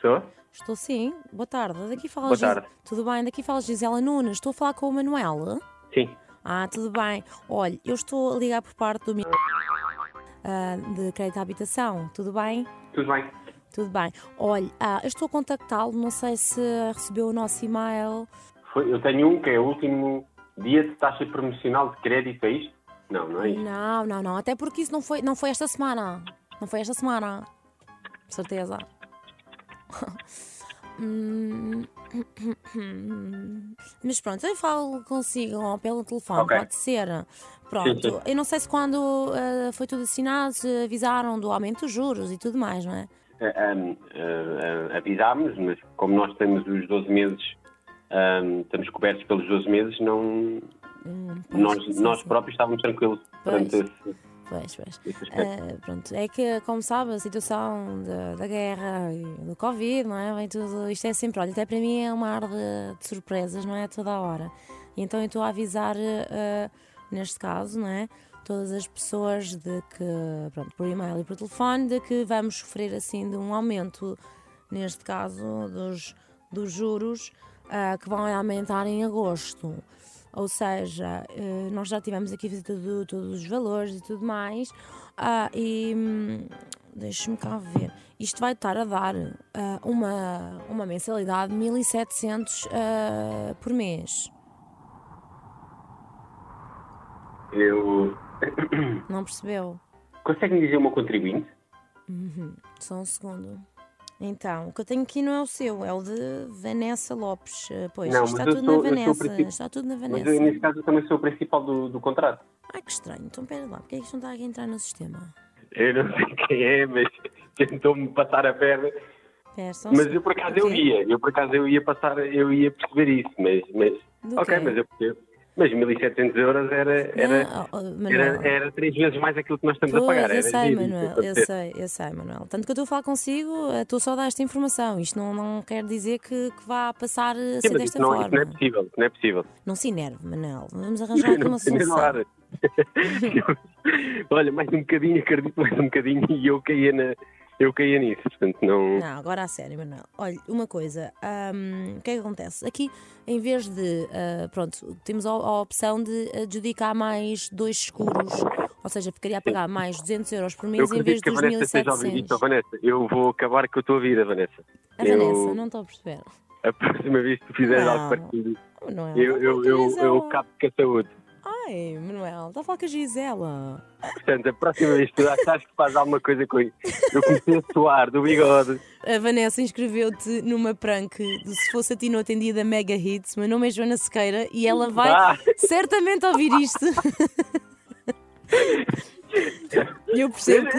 Estou? Estou sim. Boa tarde. Daqui fala Boa Gis- tarde. Tudo bem? Daqui fala Gisela Nunes. Estou a falar com o Manuel. Sim. Ah, tudo bem. Olha, eu estou a ligar por parte do ah, de crédito à habitação. Tudo bem? Tudo bem. Tudo bem. Olha, ah, eu estou a contactá-lo. Não sei se recebeu o nosso e-mail. Foi- eu tenho um que é o último dia de taxa promocional de crédito, é isto? Não, não é isto. Não, não, não. Até porque isso não foi, não foi esta semana. Não foi esta semana. Certeza. Mas pronto, eu falo consigo pelo telefone, Ok. pode ser. Pronto, Sim, sim. eu não sei se quando ah, foi tudo assinado se avisaram do aumento dos juros e tudo mais, não é? Ah, ahm, ah, ah, avisámos, mas como nós temos os 12 meses, ahm, estamos cobertos pelos 12 meses, não, Hum, nós, sim, nós próprios estávamos tranquilos perante Pois. esse, Pois, pois. Ah, pronto, é que, como sabe, a situação da, da guerra e do Covid, não é? Vem tudo, isto é sempre, olha, até para mim é uma ar de, de surpresas, não é? Toda a hora. E então eu estou a avisar, ah, neste caso, não é? Todas as pessoas de que, pronto, por e-mail e por telefone, de que vamos sofrer assim de um aumento, neste caso, dos, dos juros ah, que vão aumentar em agosto. Ou seja, eh, nós já tivemos aqui a visita de todos os valores e tudo mais. Ah, e hum, deixa-me cá ver. Isto vai estar a dar ah, uma, uma mensalidade de 1700 ah, por mês. Eu. Não percebeu? Consegue-me dizer o meu contribuinte? Só um segundo. Então, o que eu tenho aqui não é o seu, é o de Vanessa Lopes. Ah, Pois, Não, está mas tudo sou- Vanessa. principal- Está tudo na Mas Vanessa. eu, nesse caso eu também sou o principal do, do contrato. Ai, que estranho. Então, pera lá, porque é que isto não está aqui a entrar no sistema? Eu não sei quem é, mas tentou-me passar a perna. Mas eu por acaso O eu ia, eu por acaso eu ia passar, eu ia perceber isso, mas, mas Do ok, quê? mas eu percebo. Mas 1700 euros era, era, Não, oh, oh, era, era três vezes mais aquilo que nós estamos Pois, a pagar. eu sei, giro, Manuel, eu sei, eu sei, Manuel. Tanto que eu estou a falar consigo, eh, estou só dar esta informação. Isto não, não quer dizer que, que vá passar a Sim, ser mas desta não, forma. não é possível, isso não é possível. Não se enerve, Manuel. Vamos arranjar aqui uma solução. Olha, mais um bocadinho, acredito mais um bocadinho e eu caía, na, eu caía nisso, portanto não... Não, agora a sério, Manuel. Olha, uma coisa, hum, o que é que acontece? Aqui, em vez de, ah, pronto, temos a, a opção de adjudicar mais dois seguros, ou seja, ficaria a pagar mais 200 euros por Eu mês em vez acredito que a dos Vanessa esteja a ouvir 1700. isto. Oh, Vanessa, eu vou acabar com a tua vida, Vanessa. A Eu- Vanessa, não estou a perceber. A próxima vez que tu fizeres Não. algo eu, tá a eu, eu, eu Gisela. capo com a saúde. Ai, Manuel, está a falar com a Gisela. Portanto, a próxima vez que tu achas que faz alguma coisa com isso, eu comecei a suar do bigode. A Vanessa inscreveu-te numa prank de se fosse a ti não atendida Mega Hits. Meu nome é Joana Sequeira e ela vai Ah. certamente ouvir isto. E eu percebo que